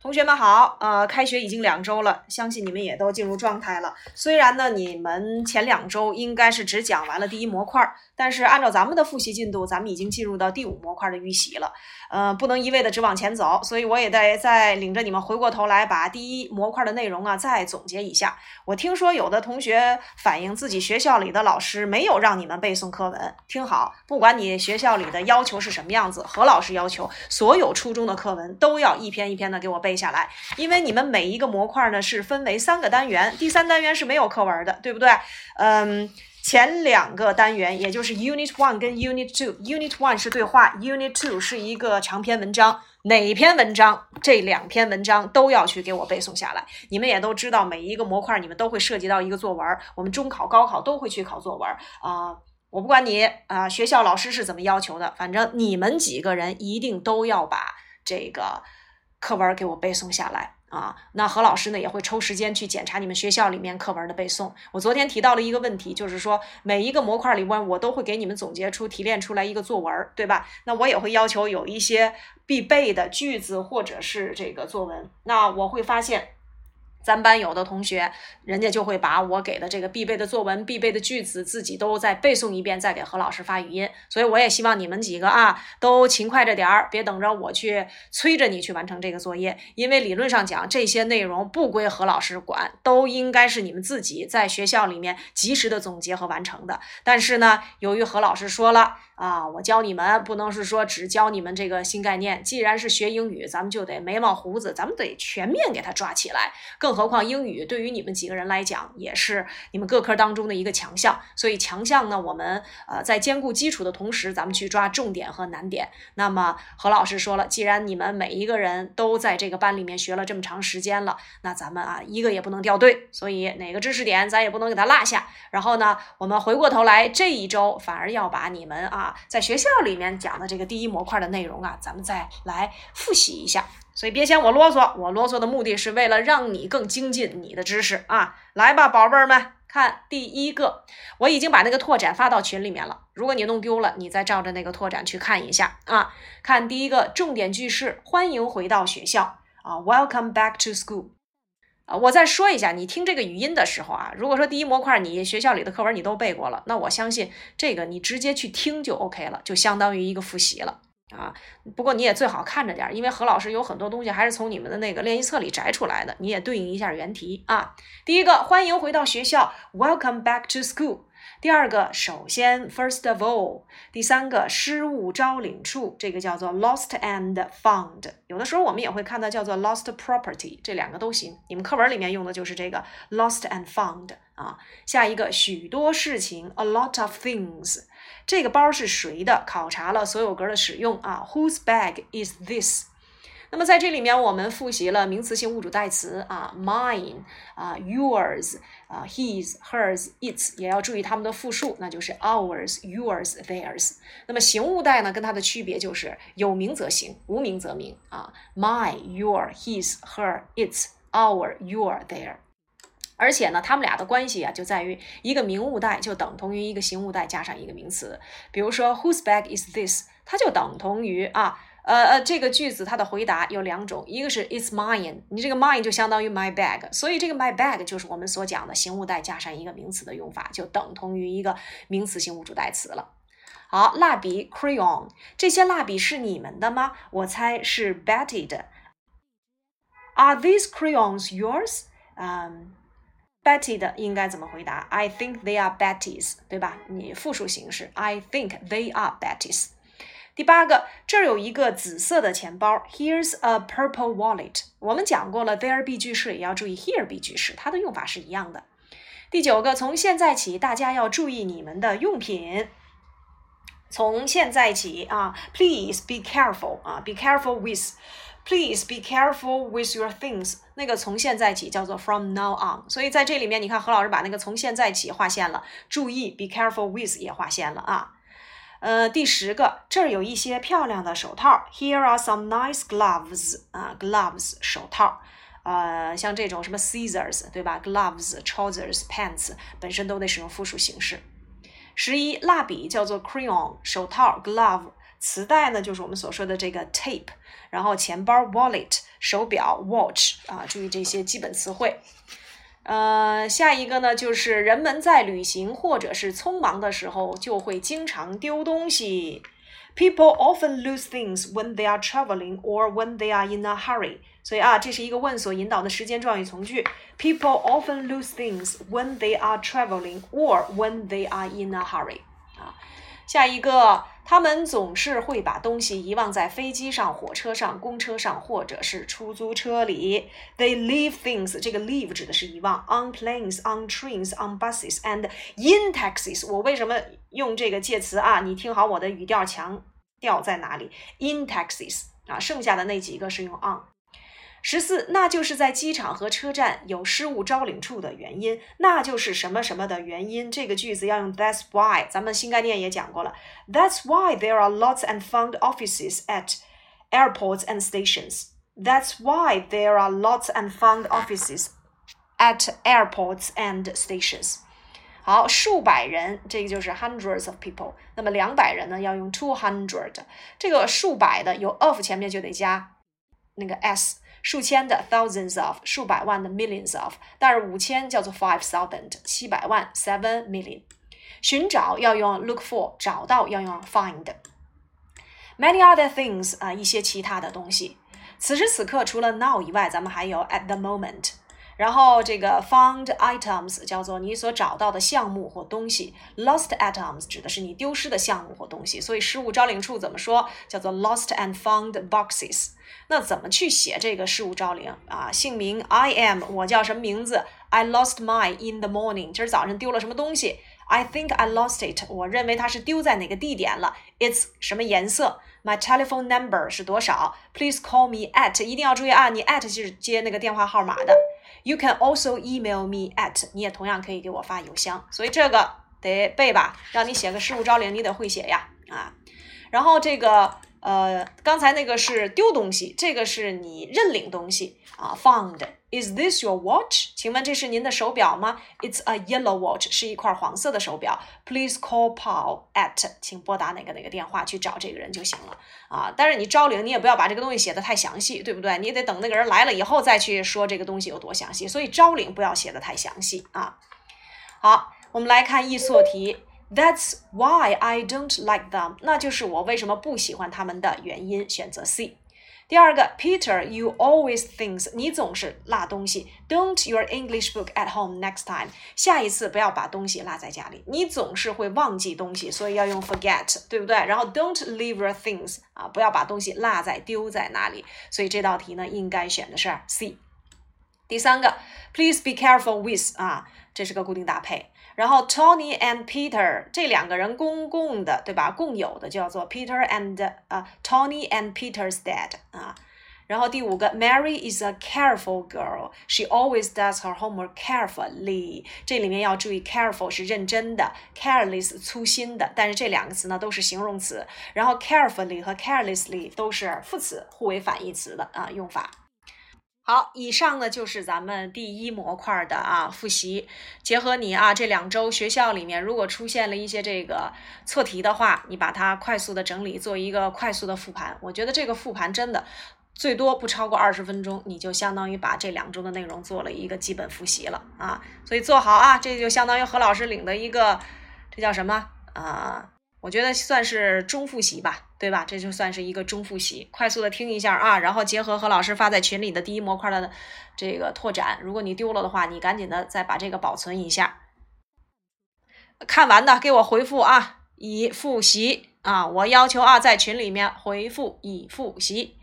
同学们好，呃，开学已经两周了，相信你们也都进入状态了。虽然呢，你们前两周应该是只讲完了第一模块，但是按照咱们的复习进度，咱们已经进入到第五模块的预习了。呃，不能一味的只往前走，所以我也得再领着你们回过头来，把第一模块的内容啊再总结一下。我听说有的同学反映自己学校里的老师没有让你们背诵课文，听好，不管你学校里的要求是什么样子，何老师要求所有初中的课文都要一篇一篇的给我背下来，因为你们每一个模块呢是分为三个单元，第三单元是没有课文的，对不对？嗯。前两个单元，也就是 Unit One 跟 Unit Two，Unit One 是对话，Unit Two 是一个长篇文章。哪篇文章？这两篇文章都要去给我背诵下来。你们也都知道，每一个模块你们都会涉及到一个作文。我们中考、高考都会去考作文啊。我不管你啊，学校老师是怎么要求的，反正你们几个人一定都要把这个课文给我背诵下来。啊，那何老师呢也会抽时间去检查你们学校里面课文的背诵。我昨天提到了一个问题，就是说每一个模块里边，我都会给你们总结出、提炼出来一个作文，对吧？那我也会要求有一些必备的句子或者是这个作文。那我会发现。咱班有的同学，人家就会把我给的这个必备的作文、必备的句子，自己都再背诵一遍，再给何老师发语音。所以我也希望你们几个啊，都勤快着点儿，别等着我去催着你去完成这个作业。因为理论上讲，这些内容不归何老师管，都应该是你们自己在学校里面及时的总结和完成的。但是呢，由于何老师说了。啊，我教你们不能是说只教你们这个新概念。既然是学英语，咱们就得眉毛胡子，咱们得全面给它抓起来。更何况英语对于你们几个人来讲，也是你们各科当中的一个强项。所以强项呢，我们呃在兼顾基础的同时，咱们去抓重点和难点。那么何老师说了，既然你们每一个人都在这个班里面学了这么长时间了，那咱们啊一个也不能掉队。所以哪个知识点咱也不能给它落下。然后呢，我们回过头来这一周，反而要把你们啊。在学校里面讲的这个第一模块的内容啊，咱们再来复习一下。所以别嫌我啰嗦，我啰嗦的目的是为了让你更精进你的知识啊！来吧，宝贝儿们，看第一个，我已经把那个拓展发到群里面了。如果你弄丢了，你再照着那个拓展去看一下啊。看第一个重点句式，欢迎回到学校啊，Welcome back to school。啊，我再说一下，你听这个语音的时候啊，如果说第一模块你学校里的课文你都背过了，那我相信这个你直接去听就 OK 了，就相当于一个复习了啊。不过你也最好看着点，因为何老师有很多东西还是从你们的那个练习册里摘出来的，你也对应一下原题啊。第一个，欢迎回到学校，Welcome back to school。第二个，首先，first of all，第三个，失物招领处，这个叫做 lost and found。有的时候我们也会看到叫做 lost property，这两个都行。你们课文里面用的就是这个 lost and found 啊。下一个，许多事情，a lot of things。这个包是谁的？考察了所有格的使用啊。Whose bag is this？那么在这里面，我们复习了名词性物主代词啊，mine 啊，yours 啊，his、hers、its，也要注意它们的复数，那就是 ours、yours、theirs。那么形物代呢，跟它的区别就是有名则形，无名则名啊，my、your、his、her、its、our、your、their。而且呢，它们俩的关系啊，就在于一个名物代就等同于一个形物代加上一个名词。比如说，whose bag is this？它就等同于啊。呃呃，这个句子它的回答有两种，一个是 It's mine，你这个 mine 就相当于 my bag，所以这个 my bag 就是我们所讲的形物代加上一个名词的用法，就等同于一个名词性物主代词了。好，蜡笔 crayon，这些蜡笔是你们的吗？我猜是 Betty 的。Are these crayons yours？嗯，Betty 的应该怎么回答？I think they are Betty's，对吧？你复数形式，I think they are Betty's。第八个，这儿有一个紫色的钱包。Here's a purple wallet。我们讲过了，there be 句式也要注意 here be 句式，它的用法是一样的。第九个，从现在起，大家要注意你们的用品。从现在起啊，please be careful 啊，be careful with。Please be careful with your things。那个从现在起叫做 from now on。所以在这里面，你看何老师把那个从现在起划线了，注意 be careful with 也划线了啊。呃，第十个，这儿有一些漂亮的手套。Here are some nice gloves 啊，gloves 手套。呃，像这种什么 scissors 对吧？gloves、trousers、pants 本身都得使用复数形式。十一，蜡笔叫做 crayon，手套 glove，磁带呢就是我们所说的这个 tape，然后钱包 wallet，手表 watch 啊，注意这些基本词汇。呃，下一个呢，就是人们在旅行或者是匆忙的时候，就会经常丢东西。People often lose things when they are traveling or when they are in a hurry。所以啊，这是一个问所引导的时间状语从句。People often lose things when they are traveling or when they are in a hurry。啊，下一个，他们总是会把东西遗忘在飞机上、火车上、公车上或者是出租车里。They leave things，这个 leave 指的是遗忘，on planes, on trains, on buses and in taxis。我为什么用这个介词啊？你听好我的语调强调在哪里？In taxis 啊，剩下的那几个是用 on。十四，那就是在机场和车站有失物招领处的原因，那就是什么什么的原因。这个句子要用 That's why，咱们新概念也讲过了。That's why there are lots and found offices at airports and stations. That's why there are lots and found offices at airports and stations. 好，数百人，这个就是 hundreds of people。那么两百人呢，要用 two hundred。这个数百的有 of 前面就得加那个 s。数千的 thousands of，数百万的 millions of，但是五千叫做 five thousand，七百万 seven million。寻找要用 look for，找到要用 find。Many other things 啊，一些其他的东西。此时此刻，除了 now 以外，咱们还有 at the moment。然后这个 found items 叫做你所找到的项目或东西，lost items 指的是你丢失的项目或东西。所以失物招领处怎么说？叫做 lost and found boxes。那怎么去写这个失物招领啊？姓名 I am，我叫什么名字？I lost my in the morning，今儿早上丢了什么东西？I think I lost it，我认为它是丢在哪个地点了？It's 什么颜色？My telephone number 是多少？Please call me at，一定要注意啊，你 at 是接那个电话号码的。You can also email me at，你也同样可以给我发邮箱，所以这个得背吧，让你写个失物招领，你得会写呀啊。然后这个呃，刚才那个是丢东西，这个是你认领东西啊。Found is this your watch？请问这是您的手表吗？It's a yellow watch，是一块黄色的手表。Please call Paul at，请拨打哪个哪个电话去找这个人就行了啊。但是你招领，你也不要把这个东西写的太详细，对不对？你得等那个人来了以后再去说这个东西有多详细。所以招领不要写的太详细啊。好，我们来看易错题。That's why I don't like them。那就是我为什么不喜欢他们的原因。选择 C。第二个，Peter，you always thinks，你总是落东西。Don't your English book at home next time。下一次不要把东西落在家里。你总是会忘记东西，所以要用 forget，对不对？然后 don't leave your things，啊，不要把东西落在丢在哪里。所以这道题呢，应该选的是 C。第三个，Please be careful with，啊，这是个固定搭配。然后 Tony and Peter 这两个人公共的，对吧？共有的叫做 Peter and 啊 Tony and Peter's dad 啊。然后第五个，Mary is a careful girl. She always does her homework carefully. 这里面要注意，careful 是认真的，careless 粗心的。但是这两个词呢都是形容词，然后 carefully 和 carelessly 都是副词，互为反义词的啊用法。好，以上呢就是咱们第一模块的啊复习。结合你啊这两周学校里面如果出现了一些这个错题的话，你把它快速的整理，做一个快速的复盘。我觉得这个复盘真的最多不超过二十分钟，你就相当于把这两周的内容做了一个基本复习了啊。所以做好啊，这就相当于何老师领的一个，这叫什么啊？我觉得算是中复习吧，对吧？这就算是一个中复习，快速的听一下啊，然后结合何老师发在群里的第一模块的这个拓展，如果你丢了的话，你赶紧的再把这个保存一下。看完的给我回复啊，已复习啊，我要求啊，在群里面回复已复习。